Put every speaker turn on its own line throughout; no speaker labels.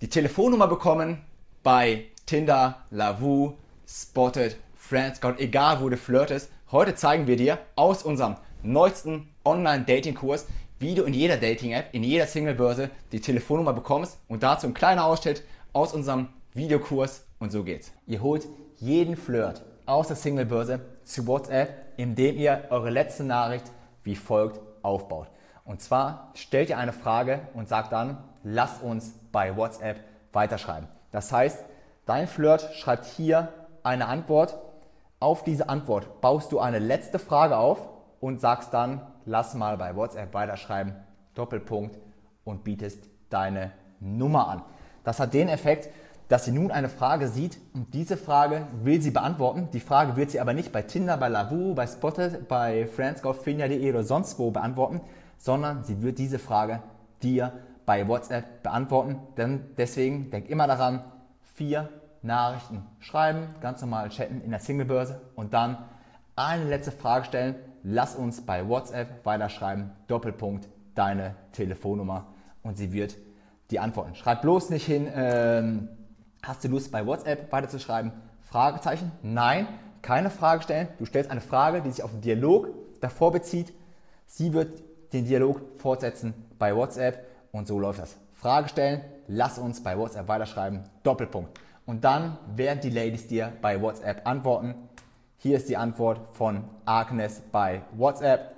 die Telefonnummer bekommen bei Tinder, Lavu, Spotted, Friends, Gott, egal wo du flirtest. Heute zeigen wir dir aus unserem neuesten Online-Dating-Kurs, wie du in jeder Dating-App, in jeder Single-Börse die Telefonnummer bekommst und dazu ein kleiner Ausschnitt aus unserem Videokurs und so geht's. Ihr holt jeden Flirt aus der Single-Börse zu WhatsApp, indem ihr eure letzte Nachricht wie folgt aufbaut. Und zwar stellt ihr eine Frage und sagt dann, lass uns bei WhatsApp weiterschreiben. Das heißt, dein Flirt schreibt hier eine Antwort. Auf diese Antwort baust du eine letzte Frage auf und sagst dann, lass mal bei WhatsApp weiterschreiben, Doppelpunkt und bietest deine Nummer an. Das hat den Effekt, dass sie nun eine Frage sieht und diese Frage will sie beantworten. Die Frage wird sie aber nicht bei Tinder, bei Lavu, bei Spotted, bei Friendscout, Finja.de oder sonst wo beantworten, sondern sie wird diese Frage dir bei WhatsApp beantworten. Denn deswegen denk immer daran, vier Nachrichten schreiben, ganz normal chatten in der Singlebörse und dann eine letzte Frage stellen. Lass uns bei WhatsApp weiterschreiben. Doppelpunkt deine Telefonnummer und sie wird die antworten. Schreib bloß nicht hin, ähm, hast du Lust bei WhatsApp weiterzuschreiben? Fragezeichen? Nein, keine Frage stellen. Du stellst eine Frage, die sich auf den Dialog davor bezieht. Sie wird den Dialog fortsetzen bei WhatsApp und so läuft das. Frage stellen, lass uns bei WhatsApp weiterschreiben, Doppelpunkt. Und dann werden die Ladies dir bei WhatsApp antworten. Hier ist die Antwort von Agnes bei WhatsApp.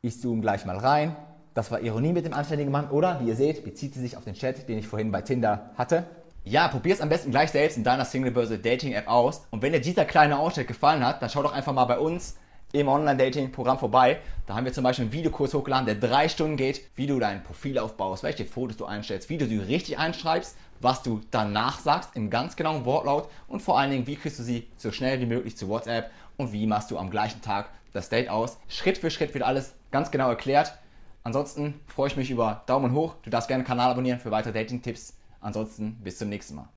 Ich zoome gleich mal rein. Das war Ironie mit dem anständigen Mann, oder? Wie ihr seht, bezieht sie sich auf den Chat, den ich vorhin bei Tinder hatte. Ja, probier es am besten gleich selbst in deiner Singlebörse Dating App aus. Und wenn dir dieser kleine Ausschnitt gefallen hat, dann schau doch einfach mal bei uns im Online-Dating-Programm vorbei. Da haben wir zum Beispiel einen Videokurs hochgeladen, der drei Stunden geht, wie du dein Profil aufbaust, welche Fotos du einstellst, wie du sie richtig einschreibst, was du danach sagst im ganz genauen Wortlaut und vor allen Dingen, wie kriegst du sie so schnell wie möglich zu WhatsApp und wie machst du am gleichen Tag das Date aus. Schritt für Schritt wird alles ganz genau erklärt. Ansonsten freue ich mich über Daumen hoch. Du darfst gerne den Kanal abonnieren für weitere Dating-Tipps. Ansonsten bis zum nächsten Mal.